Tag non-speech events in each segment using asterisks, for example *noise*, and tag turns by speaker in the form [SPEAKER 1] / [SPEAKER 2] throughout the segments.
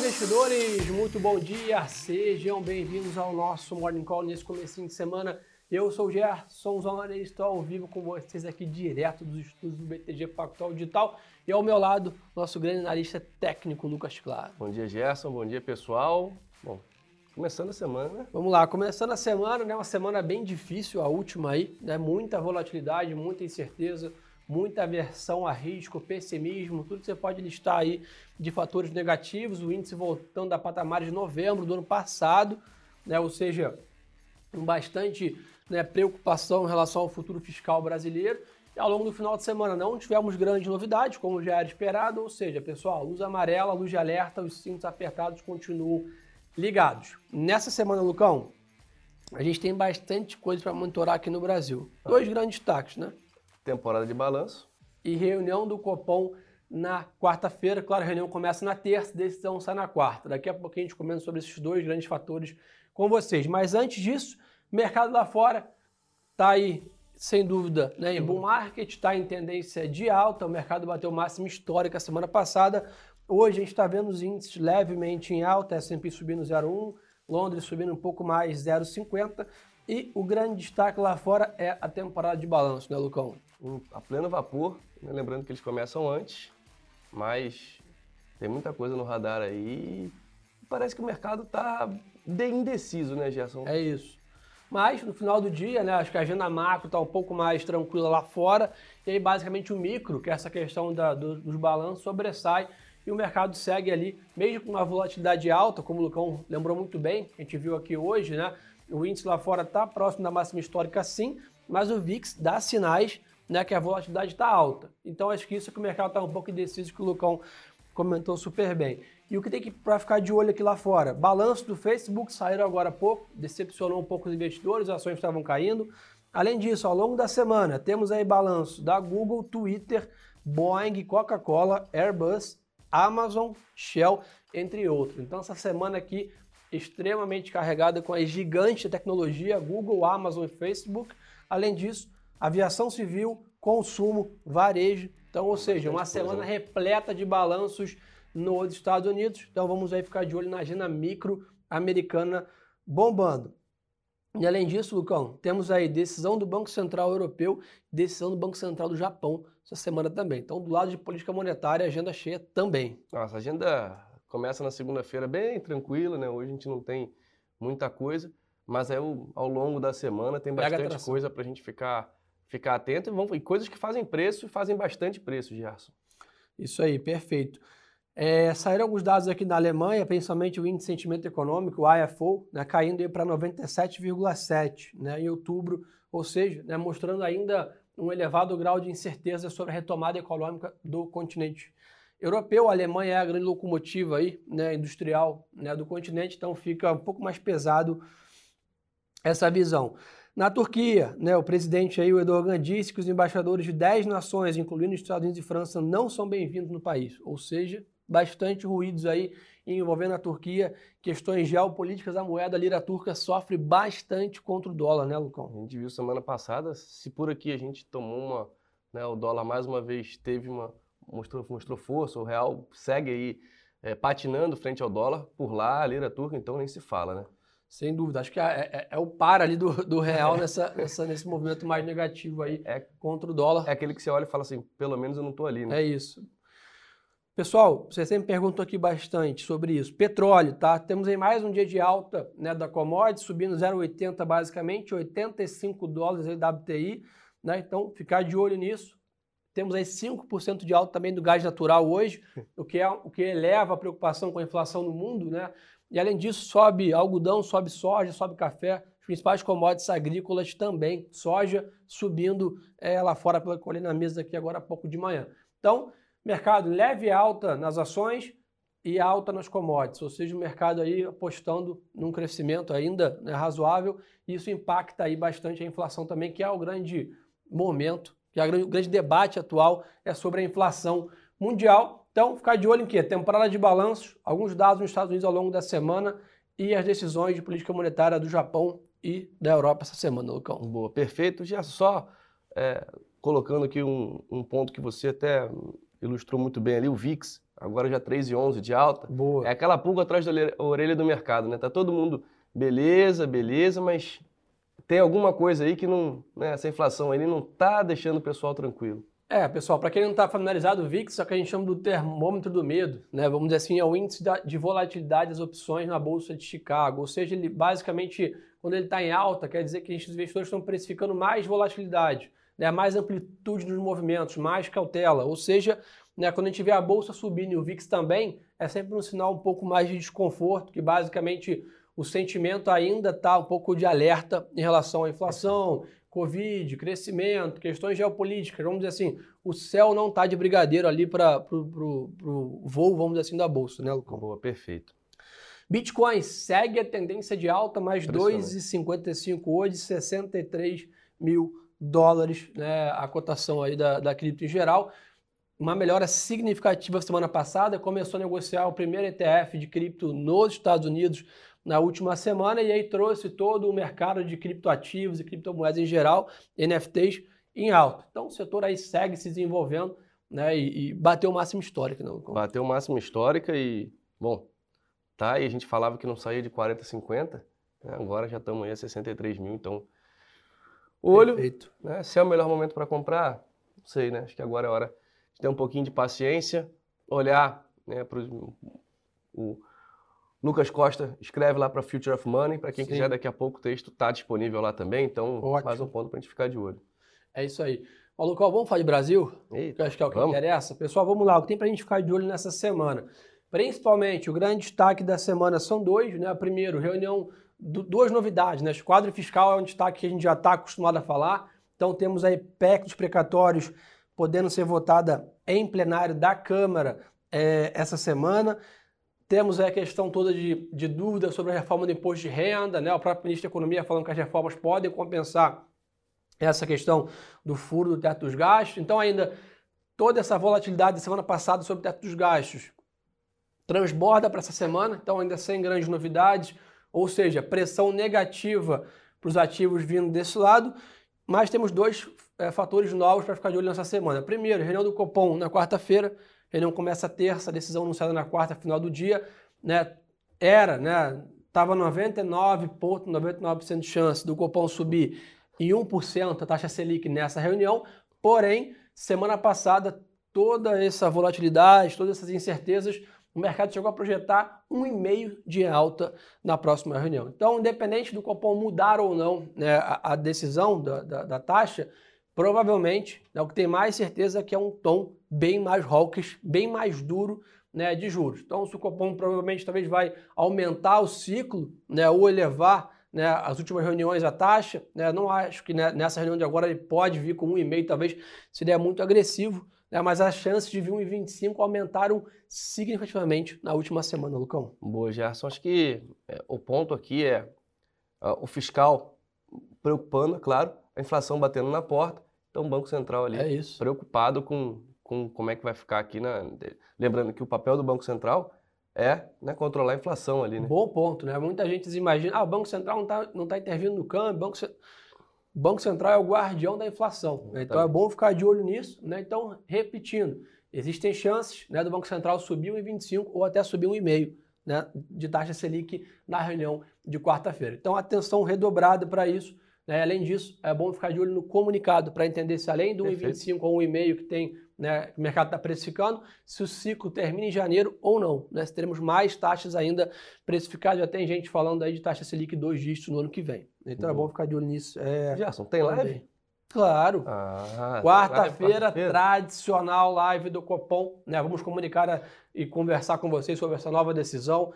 [SPEAKER 1] investidores, muito bom dia, sejam bem-vindos ao nosso Morning Call nesse começo de semana. Eu sou o Gerson Zonner e estou ao vivo com vocês aqui direto dos estudos do BTG Pactual Digital e ao meu lado, nosso grande analista técnico, Lucas Claro.
[SPEAKER 2] Bom dia, Gerson, bom dia, pessoal. Bom, começando a semana, né?
[SPEAKER 1] Vamos lá, começando a semana, né? Uma semana bem difícil, a última aí, né? Muita volatilidade, muita incerteza, muita aversão a risco, pessimismo, tudo que você pode listar aí de fatores negativos, o índice voltando a patamares de novembro do ano passado, né? ou seja, bastante né, preocupação em relação ao futuro fiscal brasileiro. E ao longo do final de semana não tivemos grandes novidades, como já era esperado, ou seja, pessoal, luz amarela, luz de alerta, os cintos apertados continuam ligados. Nessa semana, Lucão, a gente tem bastante coisa para monitorar aqui no Brasil. Dois grandes destaques, né?
[SPEAKER 2] Temporada de balanço.
[SPEAKER 1] E reunião do Copom na quarta-feira. Claro, a reunião começa na terça, decisão sai na quarta. Daqui a pouquinho a gente comenta sobre esses dois grandes fatores com vocês. Mas antes disso, mercado lá fora está aí, sem dúvida, né, em bull market, está em tendência de alta. O mercado bateu máximo histórico a semana passada. Hoje a gente está vendo os índices levemente em alta, S&P subindo 0,1, Londres subindo um pouco mais, 0,50. E o grande destaque lá fora é a temporada de balanço, né, Lucão?
[SPEAKER 2] A pleno vapor, né? lembrando que eles começam antes, mas tem muita coisa no radar aí. Parece que o mercado está indeciso, né, Gerson?
[SPEAKER 1] É isso. Mas no final do dia, né, acho que a agenda macro está um pouco mais tranquila lá fora, e aí basicamente o micro, que é essa questão da, do, dos balanços, sobressai e o mercado segue ali, mesmo com uma volatilidade alta, como o Lucão lembrou muito bem, a gente viu aqui hoje, né? O índice lá fora está próximo da máxima histórica sim, mas o VIX dá sinais né, que a volatilidade está alta. Então acho que isso é que o mercado está um pouco indeciso, que o Lucão comentou super bem. E o que tem que para ficar de olho aqui lá fora? Balanço do Facebook saíram agora há pouco, decepcionou um pouco os investidores, as ações estavam caindo. Além disso, ao longo da semana, temos aí balanço da Google, Twitter, Boeing, Coca-Cola, Airbus, Amazon, Shell, entre outros. Então essa semana aqui extremamente carregada com as gigantes de tecnologia, Google, Amazon e Facebook. Além disso, aviação civil, consumo, varejo. Então, ou seja, uma semana repleta de balanços nos Estados Unidos. Então, vamos aí ficar de olho na agenda micro americana bombando. E além disso, Lucão, temos aí decisão do Banco Central Europeu, decisão do Banco Central do Japão essa semana também. Então, do lado de política monetária, agenda cheia também.
[SPEAKER 2] Nossa, a agenda começa na segunda-feira bem tranquila, né? Hoje a gente não tem muita coisa, mas aí ao longo da semana tem bastante coisa para a gente ficar ficar atento e, vão, e coisas que fazem preço e fazem bastante preço, Gerson.
[SPEAKER 1] Isso aí, perfeito. É, saíram alguns dados aqui da Alemanha, principalmente o índice de sentimento econômico, o IFO, né, caindo para 97,7 né, em outubro, ou seja, né, mostrando ainda um elevado grau de incerteza sobre a retomada econômica do continente europeu. A Alemanha é a grande locomotiva aí, né, industrial né, do continente, então fica um pouco mais pesado essa visão. Na Turquia, né, o presidente aí, o Erdogan, disse que os embaixadores de 10 nações, incluindo os Estados Unidos e França, não são bem-vindos no país. Ou seja, bastante ruídos aí envolvendo a Turquia, questões geopolíticas, a moeda lira turca sofre bastante contra o dólar, né, Lucão?
[SPEAKER 2] A gente viu semana passada, se por aqui a gente tomou uma, né, o dólar mais uma vez teve uma, mostrou, mostrou força, o real segue aí é, patinando frente ao dólar, por lá a lira turca então nem se fala, né?
[SPEAKER 1] Sem dúvida. Acho que é, é, é, o par ali do, do real *laughs* nessa, nessa, nesse movimento mais negativo aí é, contra o dólar.
[SPEAKER 2] É aquele que você olha e fala assim, pelo menos eu não estou ali, né?
[SPEAKER 1] É isso. Pessoal, você sempre perguntou aqui bastante sobre isso. Petróleo, tá? Temos aí mais um dia de alta né, da commodity, subindo 0,80 basicamente, 85 dólares aí WTI, né? Então, ficar de olho nisso. Temos aí 5% de alta também do gás natural hoje, *laughs* o que, é, o que eleva a preocupação com a inflação no mundo, né? E além disso, sobe algodão, sobe soja, sobe café, os principais commodities agrícolas também, soja subindo é, lá fora pela colher na mesa aqui agora há pouco de manhã. Então, mercado leve alta nas ações e alta nas commodities, ou seja, o mercado aí apostando num crescimento ainda né, razoável, e isso impacta aí bastante a inflação também, que é o grande momento, que é o grande debate atual é sobre a inflação mundial, então, ficar de olho em quê? Temporada de balanços, alguns dados nos Estados Unidos ao longo da semana e as decisões de política monetária do Japão e da Europa essa semana, Lucão.
[SPEAKER 2] Boa, perfeito. Já só é, colocando aqui um, um, ponto que você até ilustrou muito bem ali, o VIX agora já 3,11 de alta.
[SPEAKER 1] Boa.
[SPEAKER 2] É aquela pulga atrás da orelha do mercado, né? Tá todo mundo beleza, beleza, mas tem alguma coisa aí que não, né, essa inflação aí não tá deixando o pessoal tranquilo.
[SPEAKER 1] É, pessoal, para quem não está familiarizado, o VIX é o que a gente chama do termômetro do medo, né? Vamos dizer assim, é o índice de volatilidade das opções na Bolsa de Chicago. Ou seja, ele basicamente, quando ele está em alta, quer dizer que os investidores estão precificando mais volatilidade, né? mais amplitude nos movimentos, mais cautela. Ou seja, né, quando a gente vê a Bolsa subindo e o VIX também, é sempre um sinal um pouco mais de desconforto, que basicamente o sentimento ainda está um pouco de alerta em relação à inflação, Covid, crescimento, questões geopolíticas, vamos dizer assim, o céu não está de brigadeiro ali para o voo, vamos dizer assim, da bolsa, né, Lucão?
[SPEAKER 2] Boa, perfeito.
[SPEAKER 1] Bitcoin segue a tendência de alta, mais 2,55 hoje, 63 mil dólares, né, a cotação aí da, da cripto em geral. Uma melhora significativa semana passada, começou a negociar o primeiro ETF de cripto nos Estados Unidos, na última semana e aí trouxe todo o mercado de criptoativos e criptomoedas em geral, NFTs, em alta. Então o setor aí segue se desenvolvendo né, e, e bateu o máximo histórico. Não?
[SPEAKER 2] Bateu o máximo histórico e, bom, tá, e a gente falava que não saía de 40, 50, né, agora já estamos aí a 63 mil, então olho, Perfeito. né, se é o melhor momento para comprar, não sei, né, acho que agora é hora de ter um pouquinho de paciência, olhar né, para o Lucas Costa escreve lá para Future of Money. Para quem Sim. quiser, daqui a pouco o texto está disponível lá também. Então, Ótimo. mais um ponto para a gente ficar de olho.
[SPEAKER 1] É isso aí. Lucas, vamos falar de Brasil?
[SPEAKER 2] Eita,
[SPEAKER 1] que eu acho que é o que vamos. interessa. Pessoal, vamos lá. O que tem para a gente ficar de olho nessa semana? Principalmente, o grande destaque da semana são dois. Né? Primeiro, reunião, duas novidades. Né? O quadro fiscal é um destaque que a gente já está acostumado a falar. Então, temos aí PEC dos precatórios podendo ser votada em plenário da Câmara é, essa semana. Temos a questão toda de, de dúvida sobre a reforma do imposto de renda, né? O próprio ministro da Economia falando que as reformas podem compensar essa questão do furo do teto dos gastos. Então, ainda toda essa volatilidade da semana passada sobre o teto dos gastos transborda para essa semana, então ainda sem grandes novidades, ou seja, pressão negativa para os ativos vindo desse lado, mas temos dois é, fatores novos para ficar de olho nessa semana. Primeiro, reunião do Copom na quarta-feira, reunião começa terça, a decisão anunciada na quarta, final do dia, né? Era, né? Tava 99,99% de chance do Copom subir em 1% a taxa Selic nessa reunião, porém, semana passada, toda essa volatilidade, todas essas incertezas, o mercado chegou a projetar 1,5% de alta na próxima reunião. Então, independente do Copom mudar ou não né, a, a, decisão da, da, da taxa, provavelmente, né, o que tem mais certeza é que é um tom bem mais hawkish, bem mais duro né, de juros. Então, o Copom provavelmente talvez vai aumentar o ciclo né, ou elevar né, as últimas reuniões a taxa. Né, não acho que né, nessa reunião de agora ele pode vir com 1,5, talvez seria muito agressivo, né, mas as chances de vir 1,25 aumentaram significativamente na última semana, Lucão.
[SPEAKER 2] Boa, Gerson. Acho que é, o ponto aqui é uh, o fiscal preocupando, é claro, a inflação batendo na porta então, o Banco Central ali
[SPEAKER 1] é
[SPEAKER 2] preocupado com, com como é que vai ficar aqui. Na... Lembrando que o papel do Banco Central é né, controlar a inflação ali. Né?
[SPEAKER 1] Bom ponto, né? Muita gente imagina, ah, o Banco Central não está não tá intervindo no câmbio, o Banco, Banco Central é o guardião da inflação. Né? Então é bom ficar de olho nisso. Né? Então, repetindo, existem chances né, do Banco Central subir 1,25 ou até subir 1,5 né, de taxa Selic na reunião de quarta-feira. Então, atenção redobrada para isso. Né? Além disso, é bom ficar de olho no comunicado para entender se além do 1,25 ou 1,5 que tem, né, que o mercado está precificando, se o ciclo termina em janeiro ou não. Né? Se teremos mais taxas ainda precificadas. Já tem gente falando aí de taxa Selic dois dígitos no ano que vem. Então uhum. é bom ficar de olho nisso. É...
[SPEAKER 2] Gerson, tem live?
[SPEAKER 1] Claro. Ah, Quarta-feira, quarta tradicional live do Copom. Né? Vamos comunicar e conversar com vocês sobre essa nova decisão,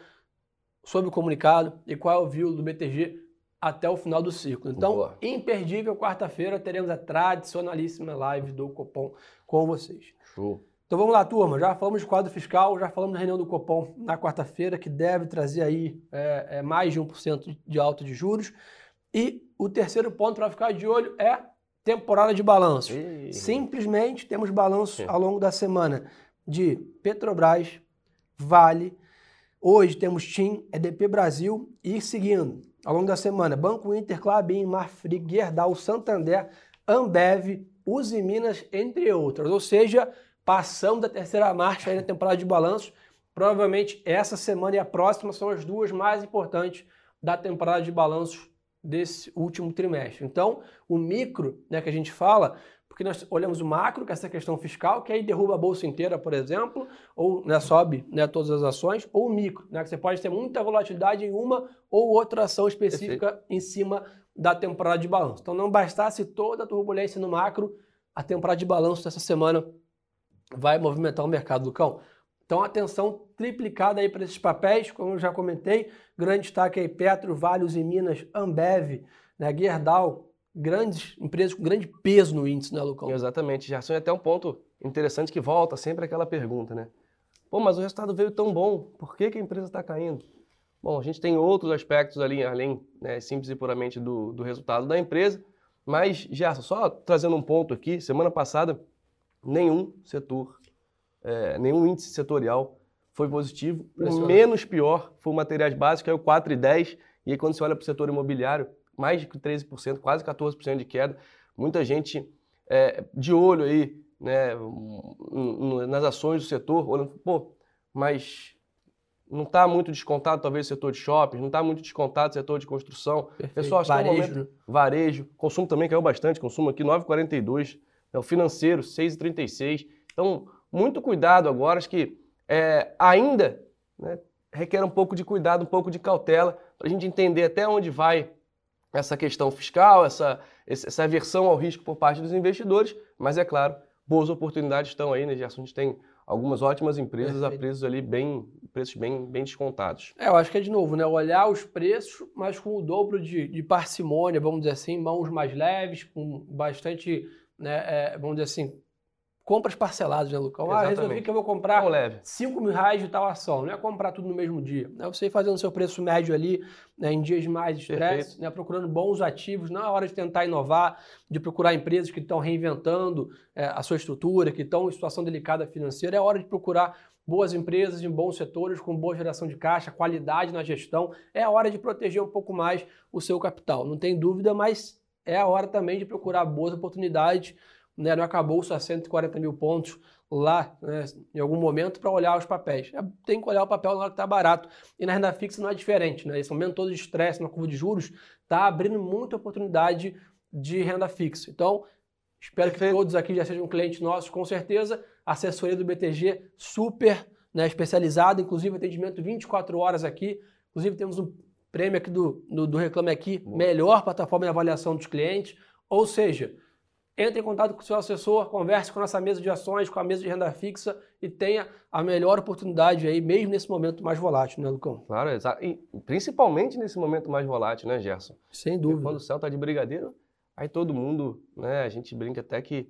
[SPEAKER 1] sobre o comunicado e qual é o view do BTG até o final do ciclo. Então, Boa. imperdível, quarta-feira teremos a tradicionalíssima live do Copom com vocês.
[SPEAKER 2] Show.
[SPEAKER 1] Então vamos lá, turma. Já falamos de quadro fiscal, já falamos da reunião do Copom na quarta-feira, que deve trazer aí é, é, mais de 1% de alta de juros. E o terceiro ponto para ficar de olho é temporada de balanços. Simplesmente temos balanços ao longo da semana de Petrobras, Vale, hoje temos TIM, EDP Brasil e seguindo ao longo da semana. Banco Inter, Clabin, Marfrig, Gerdau, Santander, Ambev, Uzi Minas, entre outras. Ou seja, passando da terceira marcha aí na temporada de balanços. Provavelmente essa semana e a próxima são as duas mais importantes da temporada de balanços desse último trimestre. Então, o micro, né, que a gente fala, porque nós olhamos o macro, que é essa questão fiscal, que aí derruba a bolsa inteira, por exemplo, ou né, sobe né, todas as ações, ou o micro, né, que você pode ter muita volatilidade em uma ou outra ação específica Perfeito. em cima da temporada de balanço. Então, não bastasse toda a turbulência no macro, a temporada de balanço dessa semana vai movimentar o mercado, Lucão. Então, atenção triplicada aí para esses papéis, como eu já comentei, grande destaque aí Petro, Vales e Minas, Ambev, né, Gerdau, grandes empresas com grande peso no índice, né, Lucão?
[SPEAKER 2] Exatamente, Gerson. E até um ponto interessante que volta sempre aquela pergunta, né? Pô, mas o resultado veio tão bom, por que, que a empresa está caindo? Bom, a gente tem outros aspectos ali, além, né, simples e puramente do, do resultado da empresa, mas, Gerson, só trazendo um ponto aqui, semana passada, nenhum setor, é, nenhum índice setorial foi positivo. O menos pior foi o materiais básicos, que é o 4,10. E aí, quando você olha para o setor imobiliário, mais de 13%, quase 14% de queda. Muita gente é, de olho aí né, nas ações do setor, olhando, pô, mas não está muito descontado talvez o setor de shopping, não está muito descontado o setor de construção.
[SPEAKER 1] Perfeito. Pessoal, acho varejo. que é um momento,
[SPEAKER 2] varejo, consumo também caiu bastante, consumo aqui 9,42, é o financeiro 6,36. Então, muito cuidado agora, acho que é, ainda né, requer um pouco de cuidado, um pouco de cautela, para a gente entender até onde vai essa questão fiscal, essa, essa aversão ao risco por parte dos investidores, mas é claro, boas oportunidades estão aí, né, Gerson? A gente tem algumas ótimas empresas Perfeito. a preços ali bem, preços bem, bem descontados.
[SPEAKER 1] É, eu acho que é de novo, né? Olhar os preços, mas com o dobro de, de parcimônia, vamos dizer assim, mãos mais leves, com bastante, né, é, vamos dizer assim, compras parceladas, né, Lucão? Ah, resolvi que eu vou comprar 5 mil reais de tal ação. Não é comprar tudo no mesmo dia. É você ir fazendo seu preço médio ali, né, em dias mais estresse, né, procurando bons ativos. Não é hora de tentar inovar, de procurar empresas que estão reinventando é, a sua estrutura, que estão em situação delicada financeira. É hora de procurar boas empresas em bons setores, com boa geração de caixa, qualidade na gestão. É a hora de proteger um pouco mais o seu capital. Não tem dúvida, mas é a hora também de procurar boas oportunidades né, não acabou a 140 mil pontos lá né, em algum momento para olhar os papéis. É, tem que olhar o papel na hora que está barato. E na renda fixa não é diferente. Né? Esse momento todo de estresse na curva de juros está abrindo muita oportunidade de renda fixa. Então, espero Perfeito. que todos aqui já sejam clientes nossos, com certeza. Assessoria do BTG super né, especializada, inclusive atendimento 24 horas aqui. Inclusive temos um prêmio aqui do, do, do Reclame Aqui, melhor plataforma de avaliação dos clientes. Ou seja, entre em contato com o seu assessor, converse com a nossa mesa de ações, com a mesa de renda fixa e tenha a melhor oportunidade aí, mesmo nesse momento mais volátil, né, Lucão?
[SPEAKER 2] Claro, exato. E principalmente nesse momento mais volátil, né, Gerson?
[SPEAKER 1] Sem dúvida.
[SPEAKER 2] Porque quando o céu está de brigadeiro, aí todo mundo, né, a gente brinca até que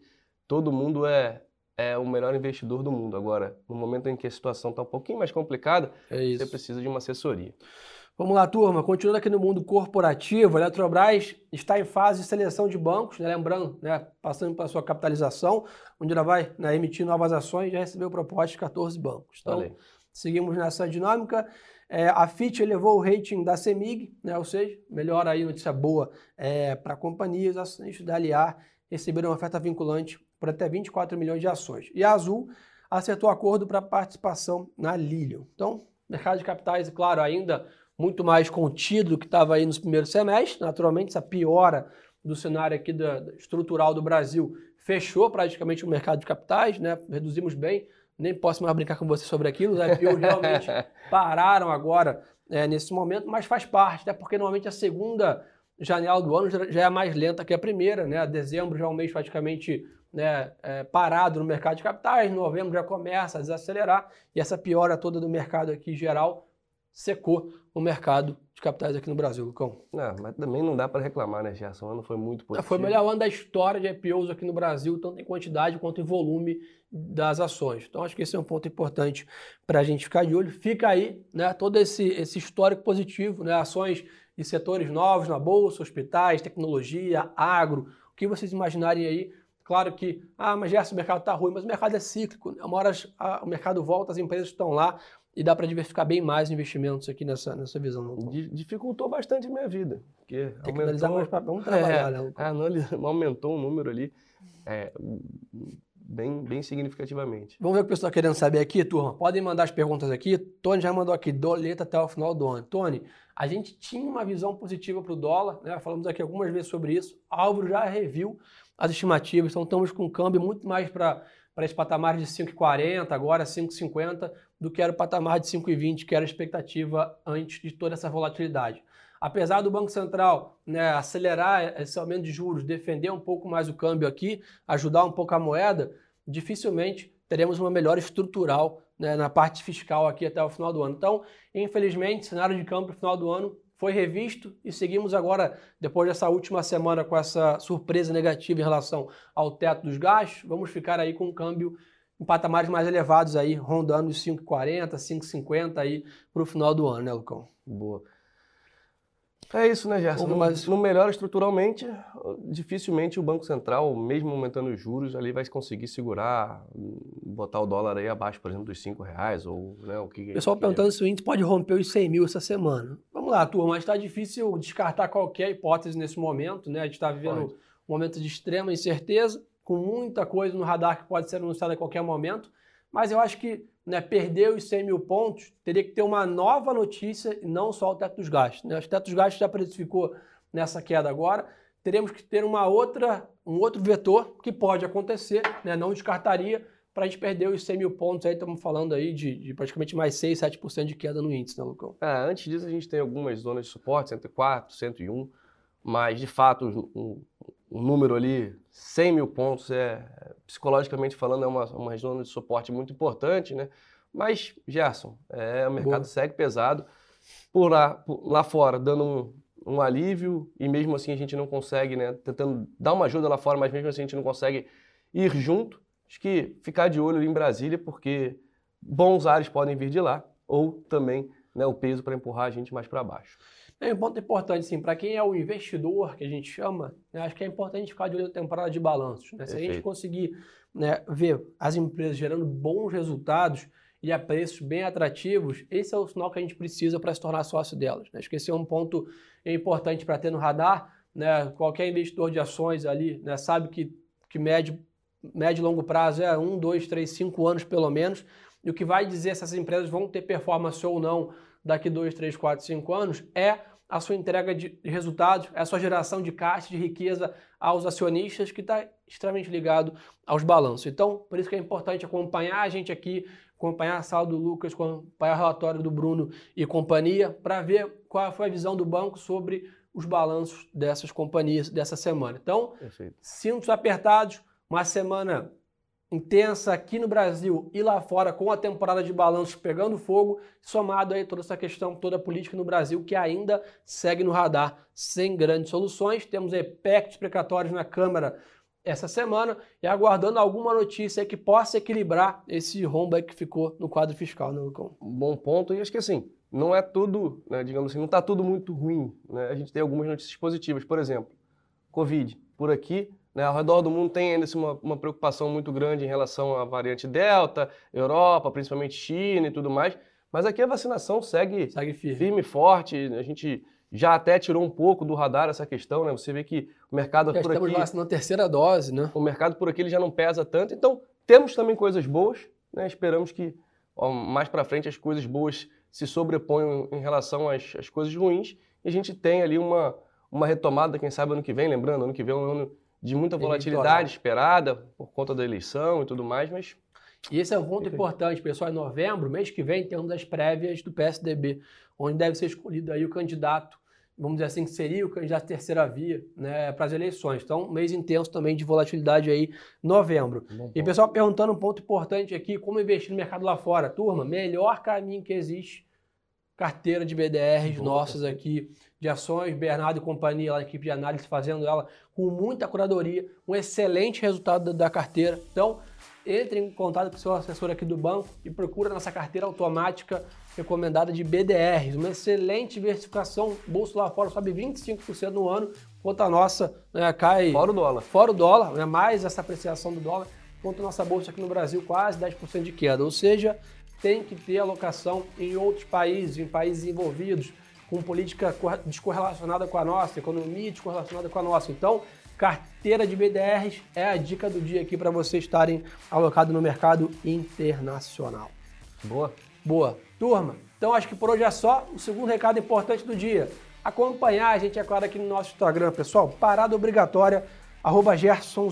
[SPEAKER 2] todo mundo é, é o melhor investidor do mundo. Agora, no momento em que a situação está um pouquinho mais complicada, é você precisa de uma assessoria.
[SPEAKER 1] Vamos lá, turma. Continuando aqui no mundo corporativo, a Eletrobras está em fase de seleção de bancos, né? lembrando, né? passando pela sua capitalização, onde ela vai né, emitir novas ações, já recebeu proposta de 14 bancos. Então, Valeu. seguimos nessa dinâmica. É, a Fitch elevou o rating da CEMIG, né? ou seja, melhora aí, notícia boa é, para companhias, acionistas da Aliar receberam uma oferta vinculante por até 24 milhões de ações. E a Azul acertou acordo para participação na Lilium. Então, mercado de capitais, claro, ainda muito mais contido do que estava aí nos primeiros semestres. Naturalmente, essa piora do cenário aqui da, da, estrutural do Brasil fechou praticamente o mercado de capitais, né? Reduzimos bem. Nem posso mais brincar com você sobre aquilo. Os IPOs *laughs* realmente pararam agora é, nesse momento, mas faz parte, até porque normalmente a segunda janela do ano já é mais lenta que a primeira, né? Dezembro já é um mês praticamente né, é, parado no mercado de capitais, novembro já começa a desacelerar e essa piora toda do mercado aqui geral secou o mercado de capitais aqui no Brasil, Lucão.
[SPEAKER 2] Não, mas também não dá para reclamar, né, Gerson? O ano foi muito positivo.
[SPEAKER 1] Foi o melhor ano da história de IPOs aqui no Brasil, tanto em quantidade quanto em volume das ações. Então, acho que esse é um ponto importante para a gente ficar de olho. Fica aí né, todo esse, esse histórico positivo, né, ações de setores novos na Bolsa, hospitais, tecnologia, agro, o que vocês imaginarem aí. Claro que, ah, mas Gerson, o mercado está ruim, mas o mercado é cíclico. Né? Uma hora o mercado volta, as empresas estão lá, e dá para diversificar bem mais investimentos aqui nessa, nessa visão.
[SPEAKER 2] Dificultou bastante a minha vida. Porque
[SPEAKER 1] Tem que analisar mais para vamos *laughs* trabalhar, é, né? *laughs*
[SPEAKER 2] Aumentou um número ali. É, bem, bem significativamente.
[SPEAKER 1] Vamos ver o que o pessoal está querendo saber aqui, turma. Podem mandar as perguntas aqui. Tony já mandou aqui, doleta até o final do ano. Tony, a gente tinha uma visão positiva para o dólar, né? falamos aqui algumas vezes sobre isso. Álvaro já reviu as estimativas, então estamos com um câmbio muito mais para para esse patamar de 5,40, agora 5,50, do que era o patamar de 5,20, que era a expectativa antes de toda essa volatilidade. Apesar do Banco Central né, acelerar esse aumento de juros, defender um pouco mais o câmbio aqui, ajudar um pouco a moeda, dificilmente teremos uma melhora estrutural né, na parte fiscal aqui até o final do ano. Então, infelizmente, cenário de câmbio no final do ano foi revisto e seguimos agora, depois dessa última semana, com essa surpresa negativa em relação ao teto dos gastos, vamos ficar aí com um câmbio em patamares mais elevados aí, rondando os 5,40, 5,50 aí para o final do ano, né, Lucão?
[SPEAKER 2] Boa. É isso, né, Gerson? Não, mas... não melhora estruturalmente, dificilmente o Banco Central, mesmo aumentando os juros, ali vai conseguir segurar, botar o dólar aí abaixo, por exemplo, dos 5 reais ou né, o que.
[SPEAKER 1] Pessoal
[SPEAKER 2] que
[SPEAKER 1] perguntando é. se o índice pode romper os 100 mil essa semana. Vamos lá, turma, mas está difícil descartar qualquer hipótese nesse momento, né? A gente está vivendo pode. um momento de extrema incerteza, com muita coisa no radar que pode ser anunciada a qualquer momento, mas eu acho que né, perder os 100 mil pontos, teria que ter uma nova notícia e não só o teto dos gastos. Né? O teto dos gastos já precificou nessa queda agora. Teremos que ter uma outra, um outro vetor que pode acontecer, né? não descartaria, para a gente perder os 100 mil pontos. Aí estamos falando aí de, de praticamente mais 6, 7% de queda no índice, né, Lucão?
[SPEAKER 2] É, antes disso, a gente tem algumas zonas de suporte, 104, 101, mas de fato, um, um número ali, 100 mil pontos, é, psicologicamente falando, é uma, uma zona de suporte muito importante, né? Mas, Gerson, é, o mercado Boa. segue pesado. Por lá, por lá fora, dando um, um, alívio, e mesmo assim a gente não consegue, né? Tentando dar uma ajuda lá fora, mas mesmo assim a gente não consegue ir junto. Acho que ficar de olho em Brasília, porque bons ares podem vir de lá, ou também né, o peso para empurrar a gente mais para baixo.
[SPEAKER 1] É um ponto importante, sim, para quem é o investidor, que a gente chama, né, acho que é importante ficar de olho na temporada de balanços. Né? Se a gente conseguir né, ver as empresas gerando bons resultados e a preços bem atrativos, esse é o sinal que a gente precisa para se tornar sócio delas. Né? Acho que esse é um ponto importante para ter no radar. Né? Qualquer investidor de ações ali né, sabe que, que médio, médio e longo prazo é um, dois, três, cinco anos pelo menos. E o que vai dizer se essas empresas vão ter performance ou não daqui 2, 3, 4, 5 anos é a sua entrega de resultados, é a sua geração de caixa, de riqueza aos acionistas, que está extremamente ligado aos balanços. Então, por isso que é importante acompanhar a gente aqui, acompanhar a sala do Lucas, acompanhar o relatório do Bruno e companhia, para ver qual foi a visão do banco sobre os balanços dessas companhias dessa semana. Então, Perfeito. cintos apertados, uma semana intensa aqui no Brasil e lá fora, com a temporada de balanços pegando fogo, somado aí toda essa questão toda política no Brasil que ainda segue no radar sem grandes soluções. Temos aí PEC precatórios na Câmara essa semana e aguardando alguma notícia que possa equilibrar esse rombo que ficou no quadro fiscal, né, Lucão?
[SPEAKER 2] Bom ponto, e acho que assim, não é tudo, né, digamos assim, não está tudo muito ruim. Né? A gente tem algumas notícias positivas, por exemplo, Covid. Por aqui, né, ao redor do mundo tem ainda assim, uma, uma, preocupação muito grande em relação à variante Delta, Europa, principalmente China e tudo mais. Mas aqui a vacinação segue, segue firme. firme e forte. A gente já até tirou um pouco do radar essa questão, né? Você vê que o mercado já
[SPEAKER 1] por
[SPEAKER 2] estamos
[SPEAKER 1] aqui... vacinando a terceira dose, né?
[SPEAKER 2] O mercado por aqui ele já não pesa tanto. Então, temos também coisas boas, né? Esperamos que ó, mais para frente as coisas boas se sobreponham em relação às, às coisas ruins e a gente tem ali uma, uma retomada, quem sabe ano que vem, lembrando, ano que vem é um ano de muita volatilidade esperada por conta da eleição e tudo mais, mas.
[SPEAKER 1] E esse é um ponto importante, pessoal. Em novembro, mês que vem, temos as prévias do PSDB, onde deve ser escolhido aí o candidato, vamos dizer assim, que seria o candidato terceira via né, para as eleições. Então, mês intenso também de volatilidade aí, novembro. e pessoal perguntando um ponto importante aqui, como investir no mercado lá fora. Turma, melhor caminho que existe, carteira de BDRs Boa. nossas aqui de ações, Bernardo e companhia, lá, a equipe de análise, fazendo ela com muita curadoria, um excelente resultado da, carteira. Então, entre em contato com o seu assessor aqui do banco e procura nossa carteira automática recomendada de BDRs, uma excelente diversificação, bolso lá fora sobe 25% no ano, enquanto a nossa né, cai...
[SPEAKER 2] Fora o dólar.
[SPEAKER 1] Fora o dólar, né, mais essa apreciação do dólar, enquanto a nossa bolsa aqui no Brasil quase 10% de queda, ou seja, tem que ter alocação em outros países, em países envolvidos, com política descorrelacionada com a nossa, economia descorrelacionada com a nossa. Então, carteira de BDRs é a dica do dia aqui para vocês estarem alocados no mercado internacional.
[SPEAKER 2] Boa.
[SPEAKER 1] Boa. Turma, então acho que por hoje é só. O segundo recado importante do dia. Acompanhar a gente, é claro, aqui no nosso Instagram, pessoal. Parada obrigatória, arroba Gerson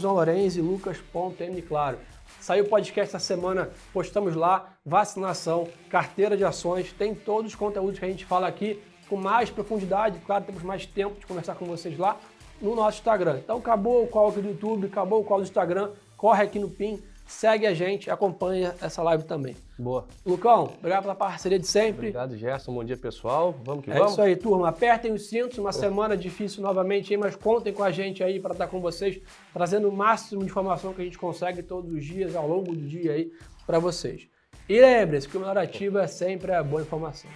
[SPEAKER 1] Saiu o podcast essa semana, postamos lá, vacinação, carteira de ações, tem todos os conteúdos que a gente fala aqui com mais profundidade, claro, temos mais tempo de conversar com vocês lá no nosso Instagram. Então acabou o call aqui do YouTube, acabou o call do Instagram, corre aqui no PIN, segue a gente, acompanha essa live também.
[SPEAKER 2] Boa.
[SPEAKER 1] Lucão, obrigado pela parceria de sempre.
[SPEAKER 2] Obrigado, Gerson. Bom dia, pessoal. Vamos que
[SPEAKER 1] é
[SPEAKER 2] vamos.
[SPEAKER 1] É isso aí, turma. Apertem os cintos, uma semana difícil novamente, mas contem com a gente aí para estar com vocês, trazendo o máximo de informação que a gente consegue todos os dias, ao longo do dia aí, para vocês. E lembre-se que o melhor ativo é sempre a boa informação.